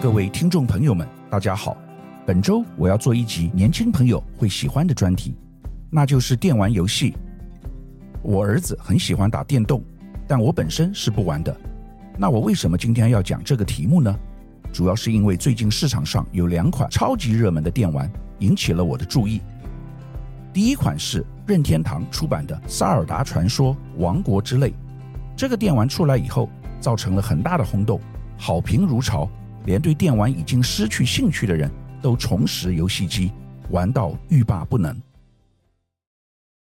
各位听众朋友们，大家好。本周我要做一集年轻朋友会喜欢的专题，那就是电玩游戏。我儿子很喜欢打电动，但我本身是不玩的。那我为什么今天要讲这个题目呢？主要是因为最近市场上有两款超级热门的电玩引起了我的注意。第一款是任天堂出版的《萨尔达传说：王国之泪》，这个电玩出来以后造成了很大的轰动，好评如潮。连对电玩已经失去兴趣的人都重拾游戏机，玩到欲罢不能。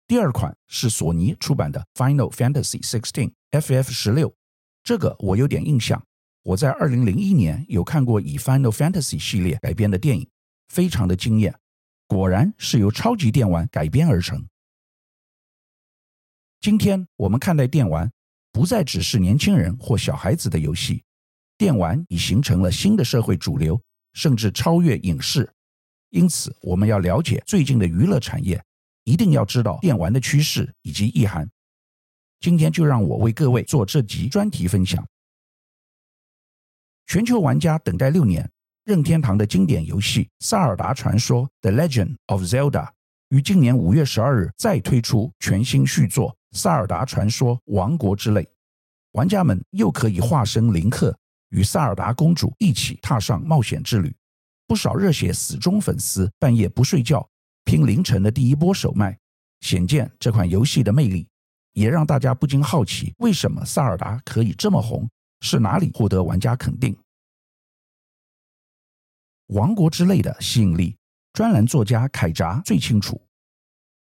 第二款是索尼出版的《Final Fantasy XVI FF 十六》，这个我有点印象。我在二零零一年有看过以《Final Fantasy》系列改编的电影，非常的惊艳。果然是由超级电玩改编而成。今天我们看待电玩，不再只是年轻人或小孩子的游戏。电玩已形成了新的社会主流，甚至超越影视。因此，我们要了解最近的娱乐产业，一定要知道电玩的趋势以及意涵。今天就让我为各位做这集专题分享。全球玩家等待六年，任天堂的经典游戏《塞尔达传说：The Legend of Zelda》于今年五月十二日再推出全新续作《塞尔达传说：王国之泪》，玩家们又可以化身林克。与萨尔达公主一起踏上冒险之旅，不少热血死忠粉丝半夜不睡觉，拼凌晨的第一波首卖，显见这款游戏的魅力，也让大家不禁好奇：为什么萨尔达可以这么红？是哪里获得玩家肯定？王国之泪的吸引力，专栏作家凯扎最清楚。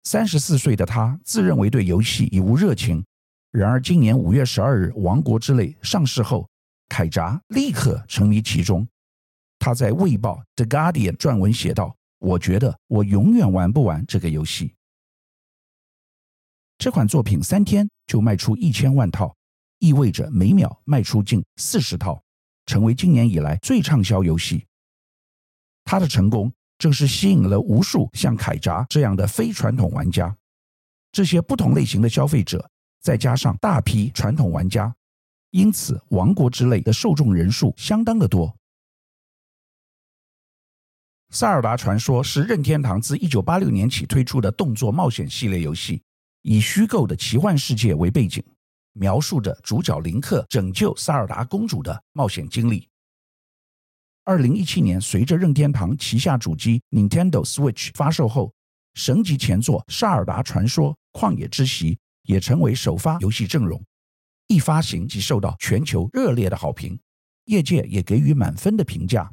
三十四岁的他自认为对游戏已无热情，然而今年五月十二日，王国之泪上市后。凯扎立刻沉迷其中，他在《卫报》The Guardian 撰文写道：“我觉得我永远玩不完这个游戏。”这款作品三天就卖出一千万套，意味着每秒卖出近四十套，成为今年以来最畅销游戏。他的成功正是吸引了无数像凯扎这样的非传统玩家，这些不同类型的消费者，再加上大批传统玩家。因此，《王国之泪》的受众人数相当的多。《萨尔达传说》是任天堂自1986年起推出的动作冒险系列游戏，以虚构的奇幻世界为背景，描述着主角林克拯救萨尔达公主的冒险经历。2017年，随着任天堂旗下主机 Nintendo Switch 发售后，神级前作《萨尔达传说：旷野之息》也成为首发游戏阵容。一发行即受到全球热烈的好评，业界也给予满分的评价。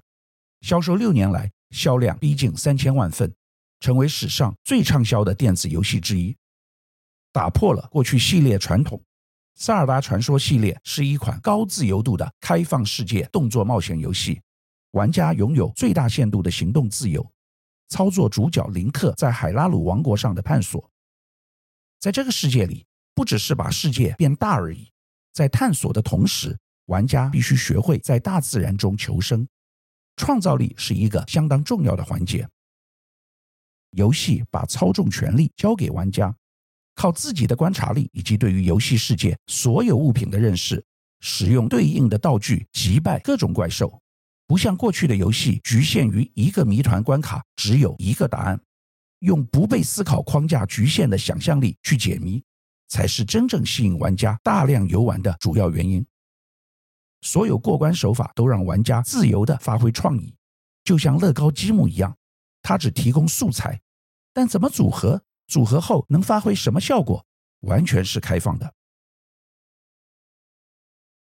销售六年来，销量逼近三千万份，成为史上最畅销的电子游戏之一，打破了过去系列传统。《萨尔达传说》系列是一款高自由度的开放世界动作冒险游戏，玩家拥有最大限度的行动自由，操作主角林克在海拉鲁王国上的探索。在这个世界里，不只是把世界变大而已。在探索的同时，玩家必须学会在大自然中求生，创造力是一个相当重要的环节。游戏把操纵权力交给玩家，靠自己的观察力以及对于游戏世界所有物品的认识，使用对应的道具击败各种怪兽。不像过去的游戏局限于一个谜团关卡，只有一个答案，用不被思考框架局限的想象力去解谜。才是真正吸引玩家大量游玩的主要原因。所有过关手法都让玩家自由地发挥创意，就像乐高积木一样，它只提供素材，但怎么组合，组合后能发挥什么效果，完全是开放的。《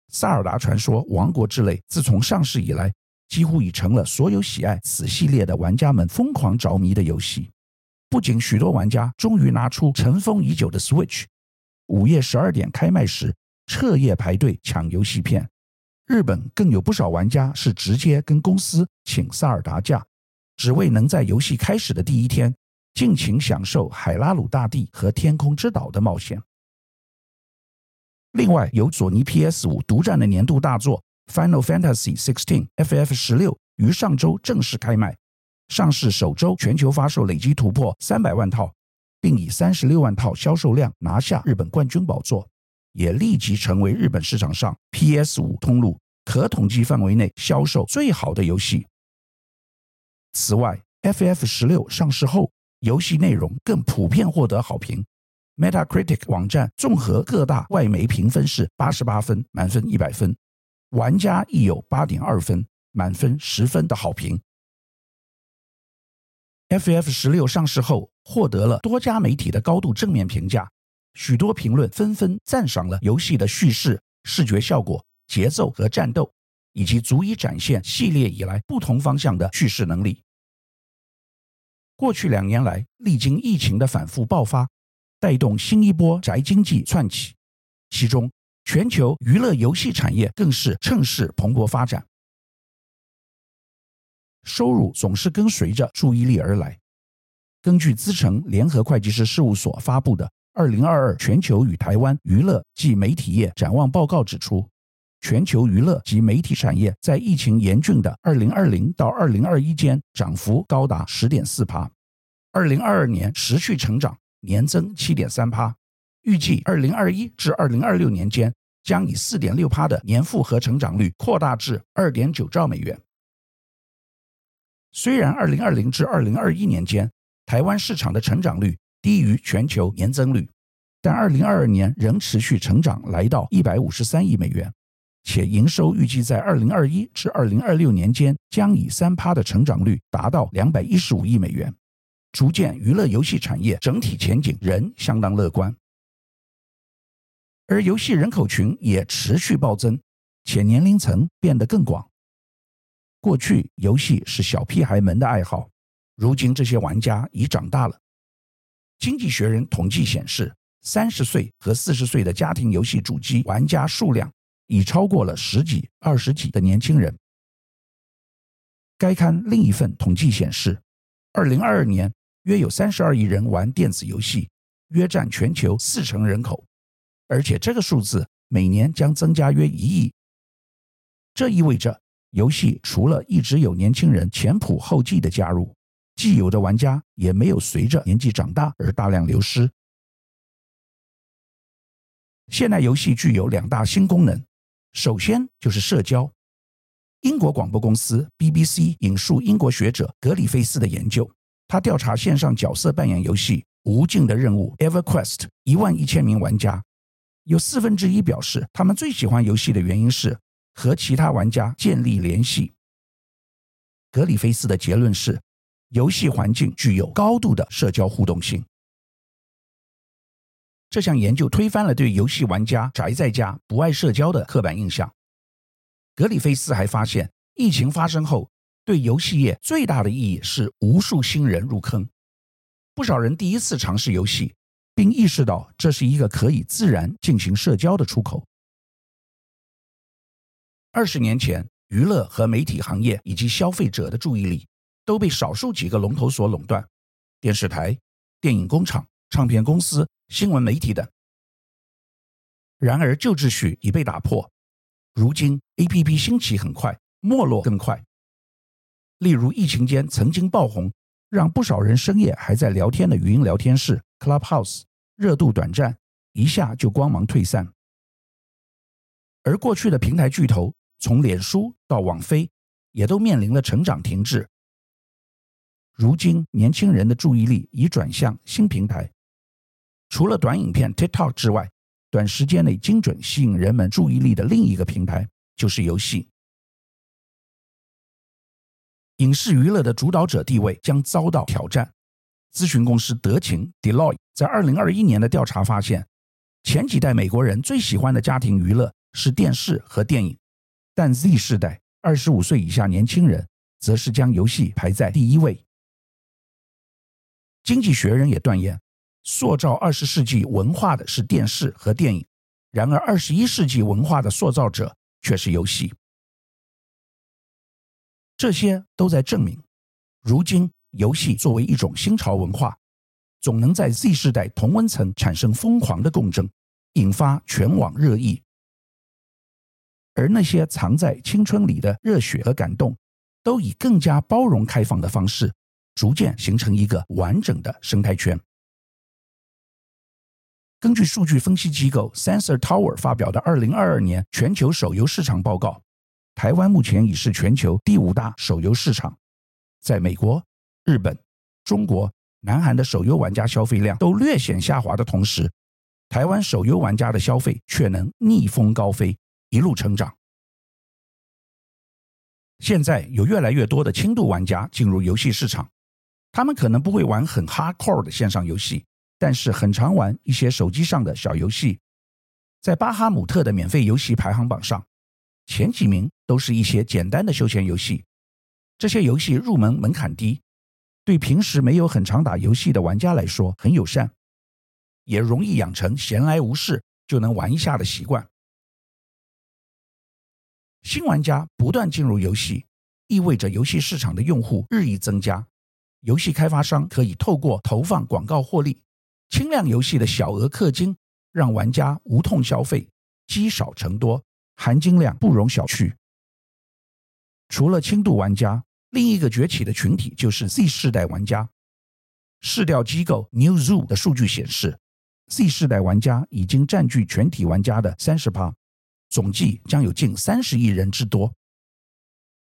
萨尔达传说：王国之泪》自从上市以来，几乎已成了所有喜爱此系列的玩家们疯狂着迷的游戏。不仅许多玩家终于拿出尘封已久的 Switch。午夜十二点开卖时，彻夜排队抢游戏片。日本更有不少玩家是直接跟公司请萨尔达假，只为能在游戏开始的第一天尽情享受海拉鲁大地和天空之岛的冒险。另外，由索尼 PS 五独占的年度大作《Final Fantasy XVI FF 十六》于上周正式开卖，上市首周全球发售累计突破三百万套。并以三十六万套销售量拿下日本冠军宝座，也立即成为日本市场上 PS 五通路可统计范围内销售最好的游戏。此外，FF 十六上市后，游戏内容更普遍获得好评。Metacritic 网站综合各大外媒评分是八十八分，满分一百分，玩家亦有八点二分，满分十分的好评。FF 十六上市后，获得了多家媒体的高度正面评价，许多评论纷纷赞赏了游戏的叙事、视觉效果、节奏和战斗，以及足以展现系列以来不同方向的叙事能力。过去两年来，历经疫情的反复爆发。带动新一波宅经济窜起，其中全球娱乐游戏产业更是趁势蓬勃发展。收入总是跟随着注意力而来。根据资诚联合会计师事务所发布的《二零二二全球与台湾娱乐及媒体业展望报告》指出，全球娱乐及媒体产业在疫情严峻的二零二零到二零二一间涨幅高达十点四趴，二零二二年持续成长。年增七点三趴，预计二零二一至二零二六年间将以四点六趴的年复合成长率扩大至二点九兆美元。虽然二零二零至二零二一年间台湾市场的成长率低于全球年增率，但二零二二年仍持续成长，来到一百五十三亿美元，且营收预计在二零二一至二零二六年间将以三趴的成长率达到两百一十五亿美元。逐渐，娱乐游戏产业整体前景仍相当乐观，而游戏人口群也持续暴增，且年龄层变得更广。过去，游戏是小屁孩们的爱好，如今这些玩家已长大了。经济学人统计显示，三十岁和四十岁的家庭游戏主机玩家数量已超过了十几、二十几的年轻人。该刊另一份统计显示，二零二二年。约有三十二亿人玩电子游戏，约占全球四成人口，而且这个数字每年将增加约一亿。这意味着，游戏除了一直有年轻人前仆后继的加入，既有的玩家也没有随着年纪长大而大量流失。现代游戏具有两大新功能，首先就是社交。英国广播公司 BBC 引述英国学者格里菲斯的研究。他调查线上角色扮演游戏《无尽的任务》（EverQuest） 一万一千名玩家，有四分之一表示他们最喜欢游戏的原因是和其他玩家建立联系。格里菲斯的结论是，游戏环境具有高度的社交互动性。这项研究推翻了对游戏玩家宅在家不爱社交的刻板印象。格里菲斯还发现，疫情发生后，对游戏业最大的意义是无数新人入坑，不少人第一次尝试游戏，并意识到这是一个可以自然进行社交的出口。二十年前，娱乐和媒体行业以及消费者的注意力都被少数几个龙头所垄断，电视台、电影工厂、唱片公司、新闻媒体等。然而，旧秩序已被打破，如今 APP 兴起很快，没落更快。例如，疫情间曾经爆红，让不少人深夜还在聊天的语音聊天室 Clubhouse，热度短暂，一下就光芒退散。而过去的平台巨头，从脸书到网飞，也都面临了成长停滞。如今，年轻人的注意力已转向新平台，除了短影片 TikTok 之外，短时间内精准吸引人们注意力的另一个平台就是游戏。影视娱乐的主导者地位将遭到挑战。咨询公司德勤 Deloitte 在二零二一年的调查发现，前几代美国人最喜欢的家庭娱乐是电视和电影，但 Z 世代二十五岁以下年轻人则是将游戏排在第一位。经济学人也断言，塑造二十世纪文化的是电视和电影，然而二十一世纪文化的塑造者却是游戏。这些都在证明，如今游戏作为一种新潮文化，总能在 Z 世代同温层产生疯狂的共振，引发全网热议。而那些藏在青春里的热血和感动，都以更加包容开放的方式，逐渐形成一个完整的生态圈。根据数据分析机构 Sensor Tower 发表的二零二二年全球手游市场报告。台湾目前已是全球第五大手游市场。在美国、日本、中国、南韩的手游玩家消费量都略显下滑的同时，台湾手游玩家的消费却能逆风高飞，一路成长。现在有越来越多的轻度玩家进入游戏市场，他们可能不会玩很 hardcore 的线上游戏，但是很常玩一些手机上的小游戏。在巴哈姆特的免费游戏排行榜上，前几名都是一些简单的休闲游戏。这些游戏入门门槛低，对平时没有很常打游戏的玩家来说很友善，也容易养成闲来无事就能玩一下的习惯。新玩家不断进入游戏，意味着游戏市场的用户日益增加。游戏开发商可以透过投放广告获利，轻量游戏的小额氪金让玩家无痛消费，积少成多，含金量不容小觑。除了轻度玩家，另一个崛起的群体就是 Z 世代玩家。市调机构 Newzoo 的数据显示，Z 世代玩家已经占据全体玩家的三十趴。总计将有近三十亿人之多。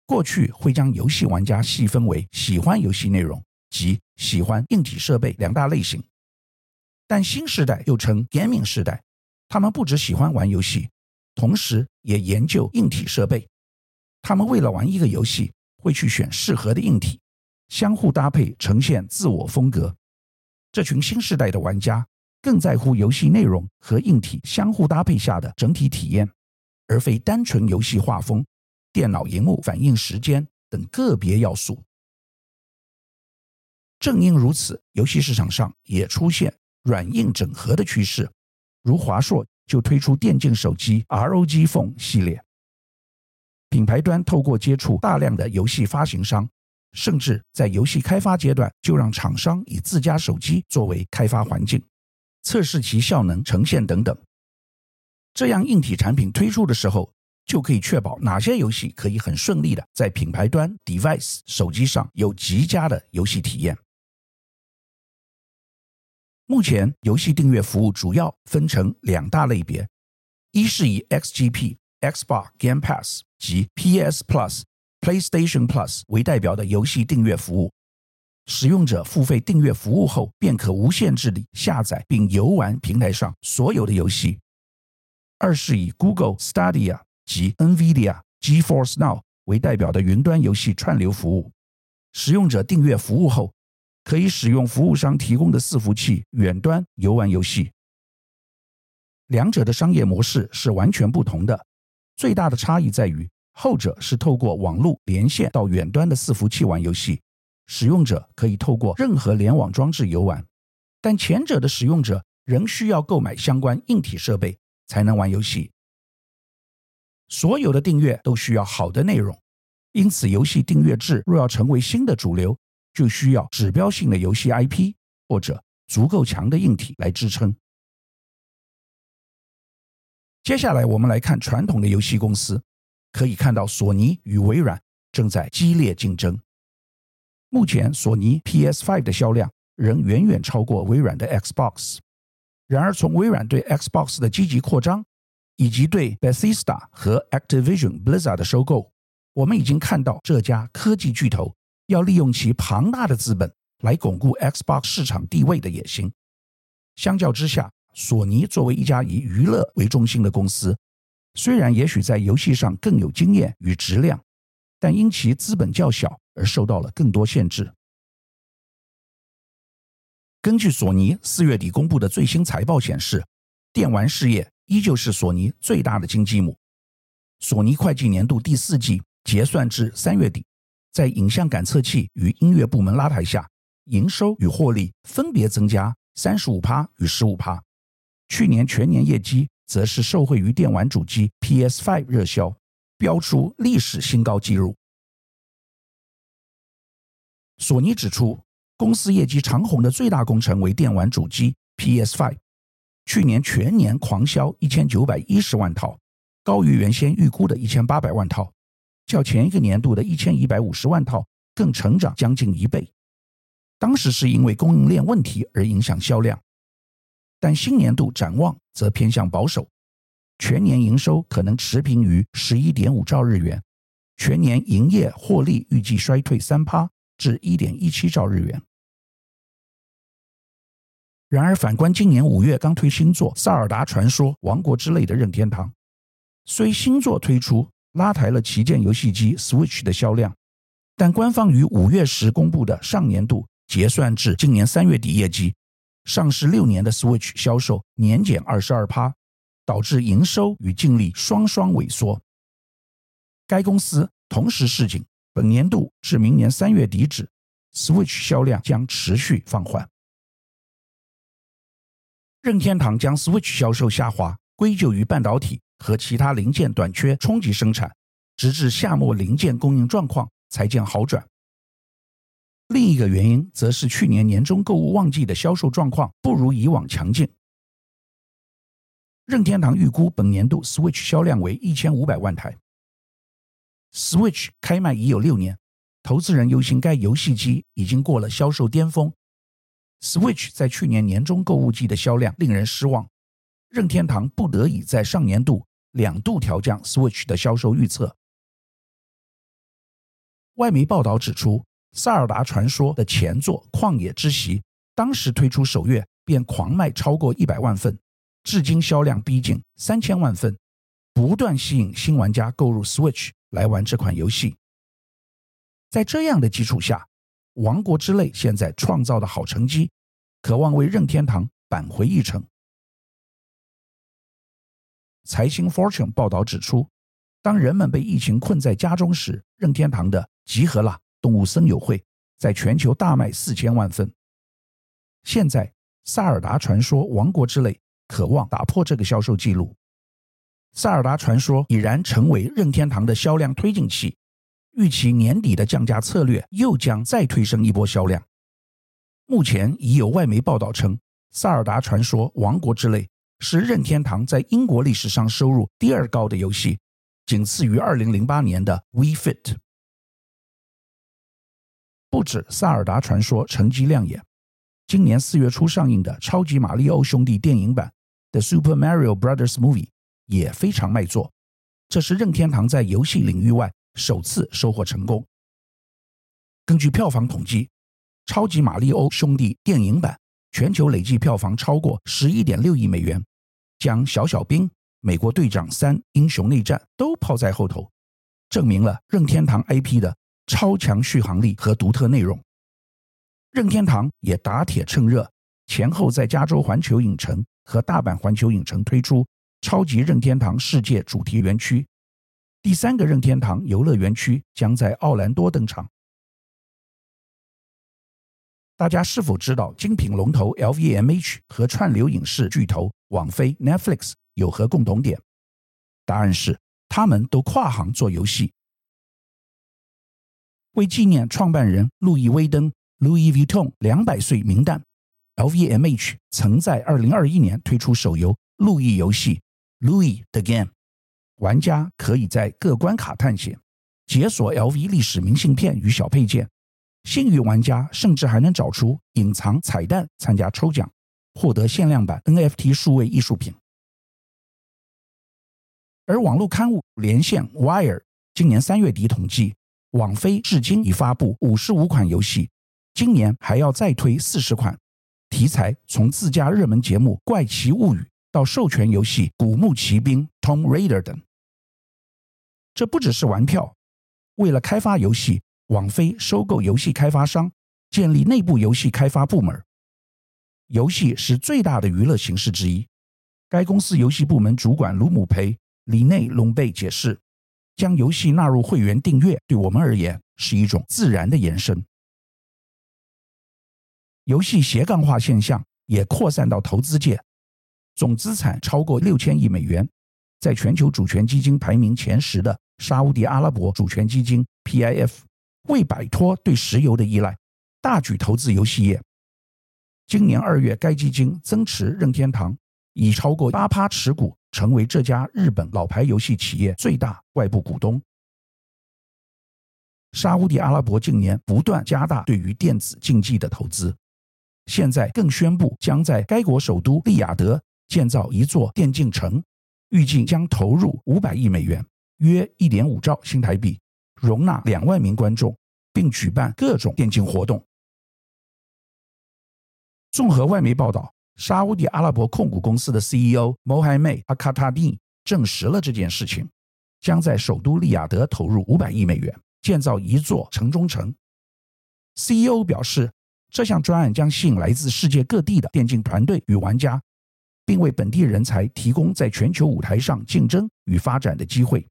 过去会将游戏玩家细分为喜欢游戏内容及喜欢硬体设备两大类型，但新时代又称 Gaming 时代，他们不只喜欢玩游戏，同时也研究硬体设备。他们为了玩一个游戏，会去选适合的硬体，相互搭配，呈现自我风格。这群新时代的玩家更在乎游戏内容和硬体相互搭配下的整体体验。而非单纯游戏画风、电脑荧幕反应时间等个别要素。正因如此，游戏市场上也出现软硬整合的趋势，如华硕就推出电竞手机 ROG Phone 系列。品牌端透过接触大量的游戏发行商，甚至在游戏开发阶段就让厂商以自家手机作为开发环境，测试其效能、呈现等等。这样硬体产品推出的时候，就可以确保哪些游戏可以很顺利的在品牌端 device 手机上有极佳的游戏体验。目前游戏订阅服务主要分成两大类别，一是以 XGP Xbox Game Pass 及 PS Plus PlayStation Plus 为代表的游戏订阅服务，使用者付费订阅服务后，便可无限制地下载并游玩平台上所有的游戏。二是以 Google Stadia 及 NVIDIA GeForce Now 为代表的云端游戏串流服务，使用者订阅服务后，可以使用服务商提供的伺服器远端游玩游戏。两者的商业模式是完全不同的，最大的差异在于，后者是透过网络连线到远端的伺服器玩游戏，使用者可以透过任何联网装置游玩，但前者的使用者仍需要购买相关硬体设备。才能玩游戏。所有的订阅都需要好的内容，因此游戏订阅制若要成为新的主流，就需要指标性的游戏 IP 或者足够强的硬体来支撑。接下来我们来看传统的游戏公司，可以看到索尼与微软正在激烈竞争。目前索尼 PS5 的销量仍远远超过微软的 Xbox。然而，从微软对 Xbox 的积极扩张，以及对 Bethesda 和 Activision Blizzard 的收购，我们已经看到这家科技巨头要利用其庞大的资本来巩固 Xbox 市场地位的野心。相较之下，索尼作为一家以娱乐为中心的公司，虽然也许在游戏上更有经验与质量，但因其资本较小而受到了更多限制。根据索尼四月底公布的最新财报显示，电玩事业依旧是索尼最大的经济母。索尼会计年度第四季结算至三月底，在影像感测器与音乐部门拉抬下，营收与获利分别增加三十五趴与十五趴。去年全年业绩则是受惠于电玩主机 PS5 热销，飙出历史新高纪录。索尼指出，公司业绩长红的最大功臣为电玩主机 PS5，去年全年狂销一千九百一十万套，高于原先预估的一千八百万套，较前一个年度的一千一百五十万套更成长将近一倍。当时是因为供应链问题而影响销量，但新年度展望则偏向保守，全年营收可能持平于十一点五兆日元，全年营业获利预计衰退三趴至一点一七兆日元。然而，反观今年五月刚推新作《萨尔达传说：王国之泪》的任天堂，虽新作推出拉抬了旗舰游戏机 Switch 的销量，但官方于五月时公布的上年度结算至今年三月底业绩，上市六年的 Switch 销售年减二十二趴，导致营收与净利双双萎缩。该公司同时示警，本年度至明年三月底止，Switch 销量将持续放缓。任天堂将 Switch 销售下滑归咎于半导体和其他零件短缺冲击生产，直至夏末零件供应状况才见好转。另一个原因则是去年年中购物旺季的销售状况不如以往强劲。任天堂预估本年度 Switch 销量为一千五百万台。Switch 开卖已有六年，投资人忧心该游戏机已经过了销售巅峰。Switch 在去年年中购物季的销量令人失望，任天堂不得已在上年度两度调降 Switch 的销售预测。外媒报道指出，《萨尔达传说》的前作《旷野之息》当时推出首月便狂卖超过一百万份，至今销量逼近三千万份，不断吸引新玩家购入 Switch 来玩这款游戏。在这样的基础下，《王国之泪》现在创造的好成绩，渴望为任天堂扳回一城。财新 Fortune 报道指出，当人们被疫情困在家中时，任天堂的《集合啦！动物森友会》在全球大卖四千万份。现在，《萨尔达传说：王国之泪》渴望打破这个销售记录。《萨尔达传说》已然成为任天堂的销量推进器。预期年底的降价策略又将再推升一波销量。目前已有外媒报道称，《萨尔达传说：王国之泪》是任天堂在英国历史上收入第二高的游戏，仅次于2008年的《Wii Fit》。不止《萨尔达传说》成绩亮眼，今年四月初上映的《超级马里奥兄弟》电影版《The Super Mario Brothers Movie》也非常卖座。这是任天堂在游戏领域外。首次收获成功。根据票房统计，《超级马里奥兄弟》电影版全球累计票房超过十一点六亿美元，将《小小兵》《美国队长三：英雄内战》都抛在后头，证明了任天堂 IP 的超强续航力和独特内容。任天堂也打铁趁热，前后在加州环球影城和大阪环球影城推出超级任天堂世界主题园区。第三个任天堂游乐园区将在奥兰多登场。大家是否知道精品龙头 LVMH 和串流影视巨头网飞 Netflix 有何共同点？答案是，他们都跨行做游戏。为纪念创办人路易威登 （Louis Vuitton） 两百岁冥诞，LVMH 曾在二零二一年推出手游《路易游戏》（Louis the Game）。玩家可以在各关卡探险，解锁 LV 历史明信片与小配件。幸运玩家甚至还能找出隐藏彩蛋，参加抽奖，获得限量版 NFT 数位艺术品。而网络刊物连线 Wire 今年三月底统计，网飞至今已发布五十五款游戏，今年还要再推四十款。题材从自家热门节目《怪奇物语》。到授权游戏《古墓奇兵》Tom Raider） 等，这不只是玩票。为了开发游戏，网飞收购游戏开发商，建立内部游戏开发部门。游戏是最大的娱乐形式之一。该公司游戏部门主管卢姆培里内隆贝解释：“将游戏纳入会员订阅，对我们而言是一种自然的延伸。游戏斜杠化现象也扩散到投资界。”总资产超过六千亿美元，在全球主权基金排名前十的沙乌地阿拉伯主权基金 PIF，为摆脱对石油的依赖，大举投资游戏业。今年二月，该基金增持任天堂，已超过八趴持股，成为这家日本老牌游戏企业最大外部股东。沙乌地阿拉伯近年不断加大对于电子竞技的投资，现在更宣布将在该国首都利雅得。建造一座电竞城，预计将投入五百亿美元，约一点五兆新台币，容纳两万名观众，并举办各种电竞活动。综合外媒报道，沙乌地阿拉伯控股公司的 CEO Mohamed Al-Khatani 证实了这件事情，将在首都利雅得投入五百亿美元建造一座城中城。CEO 表示，这项专案将吸引来自世界各地的电竞团队与玩家，并为本地人才提供在全球舞台上竞争与发展的机会。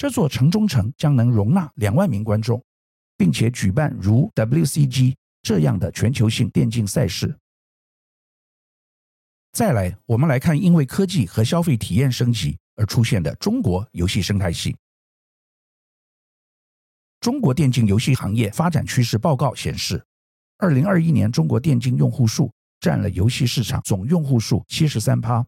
这座城中城将能容纳两万名观众，并且举办如 WCG 这样的全球性电竞赛事。再来，我们来看因为科技和消费体验升级而出现的中国游戏生态系。中国电竞游戏行业发展趋势报告显示，二零二一年中国电竞用户数占了游戏市场总用户数七十三趴，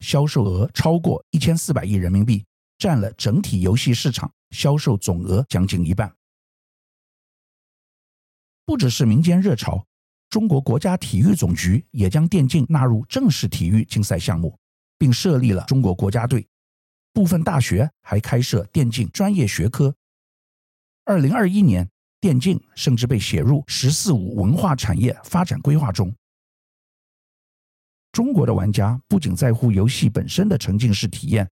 销售额超过一千四百亿人民币。占了整体游戏市场销售总额将近一半。不只是民间热潮，中国国家体育总局也将电竞纳入正式体育竞赛项目，并设立了中国国家队。部分大学还开设电竞专业学科。二零二一年，电竞甚至被写入“十四五”文化产业发展规划中。中国的玩家不仅在乎游戏本身的沉浸式体验。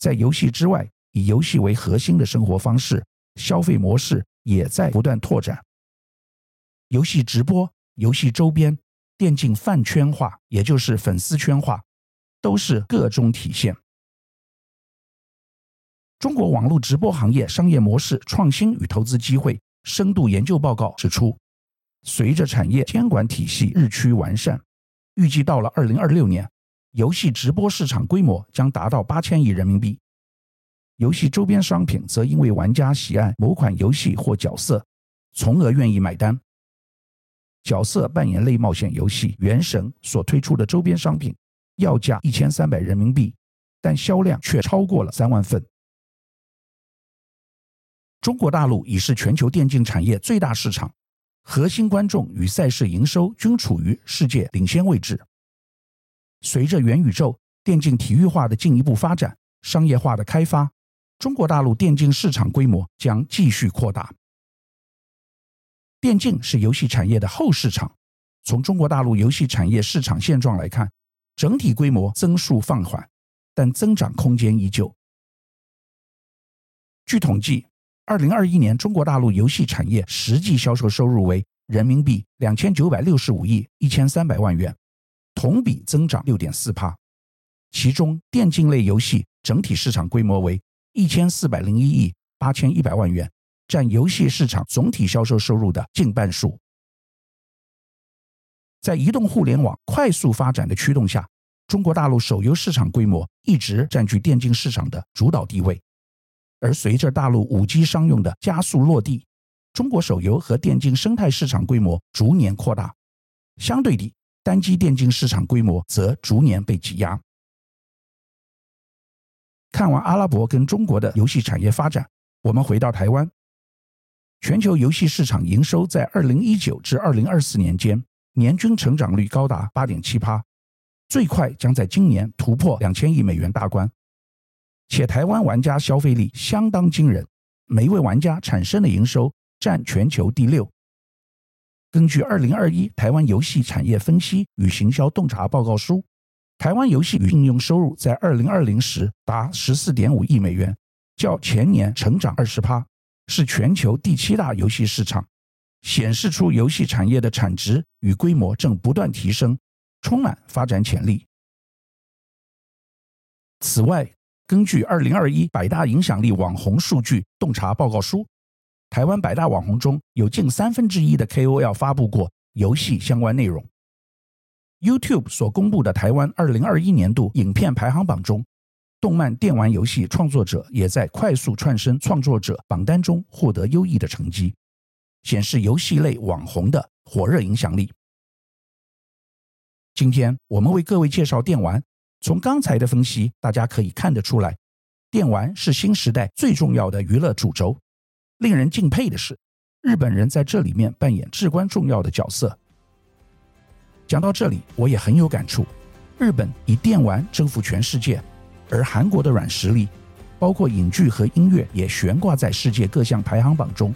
在游戏之外，以游戏为核心的生活方式、消费模式也在不断拓展。游戏直播、游戏周边、电竞饭圈化，也就是粉丝圈化，都是个中体现。中国网络直播行业商业模式创新与投资机会深度研究报告指出，随着产业监管体系日趋完善，预计到了二零二六年。游戏直播市场规模将达到八千亿人民币，游戏周边商品则因为玩家喜爱某款游戏或角色，从而愿意买单。角色扮演类冒险游戏《原神》所推出的周边商品，要价一千三百人民币，但销量却超过了三万份。中国大陆已是全球电竞产业最大市场，核心观众与赛事营收均处于世界领先位置。随着元宇宙、电竞体育化的进一步发展，商业化的开发，中国大陆电竞市场规模将继续扩大。电竞是游戏产业的后市场。从中国大陆游戏产业市场现状来看，整体规模增速放缓，但增长空间依旧。据统计，二零二一年中国大陆游戏产业实际销售收入为人民币两千九百六十五亿一千三百万元。同比增长六点四趴，其中电竞类游戏整体市场规模为一千四百零一亿八千一百万元，占游戏市场总体销售收入的近半数。在移动互联网快速发展的驱动下，中国大陆手游市场规模一直占据电竞市场的主导地位。而随着大陆五 G 商用的加速落地，中国手游和电竞生态市场规模逐年扩大，相对地。单机电竞市场规模则逐年被挤压。看完阿拉伯跟中国的游戏产业发展，我们回到台湾，全球游戏市场营收在二零一九至二零二四年间年均成长率高达八点七八，最快将在今年突破两千亿美元大关。且台湾玩家消费力相当惊人，每一位玩家产生的营收占全球第六。根据二零二一台湾游戏产业分析与行销洞察报告书，台湾游戏与应用收入在二零二零时达十四点五亿美元，较前年成长二十趴，是全球第七大游戏市场，显示出游戏产业的产值与规模正不断提升，充满发展潜力。此外，根据二零二一百大影响力网红数据洞察报告书。台湾百大网红中有近三分之一的 KOL 发布过游戏相关内容。YouTube 所公布的台湾二零二一年度影片排行榜中，动漫电玩游戏创作者也在快速窜升创作者榜单中获得优异的成绩，显示游戏类网红的火热影响力。今天我们为各位介绍电玩，从刚才的分析，大家可以看得出来，电玩是新时代最重要的娱乐主轴。令人敬佩的是，日本人在这里面扮演至关重要的角色。讲到这里，我也很有感触。日本以电玩征服全世界，而韩国的软实力包括影剧和音乐也悬挂在世界各项排行榜中。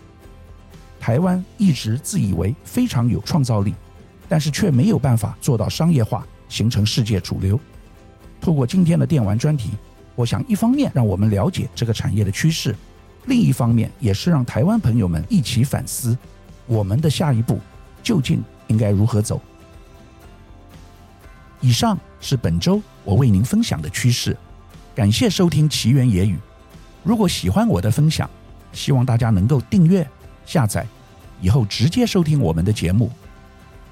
台湾一直自以为非常有创造力，但是却没有办法做到商业化，形成世界主流。透过今天的电玩专题，我想一方面让我们了解这个产业的趋势，另一方面也是让台湾朋友们一起反思，我们的下一步究竟应该如何走。以上是本周我为您分享的趋势。感谢收听奇缘野语。如果喜欢我的分享，希望大家能够订阅、下载，以后直接收听我们的节目。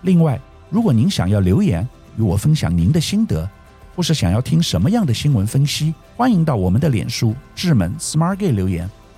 另外，如果您想要留言与我分享您的心得，或是想要听什么样的新闻分析，欢迎到我们的脸书智门 Smart Gay 留言，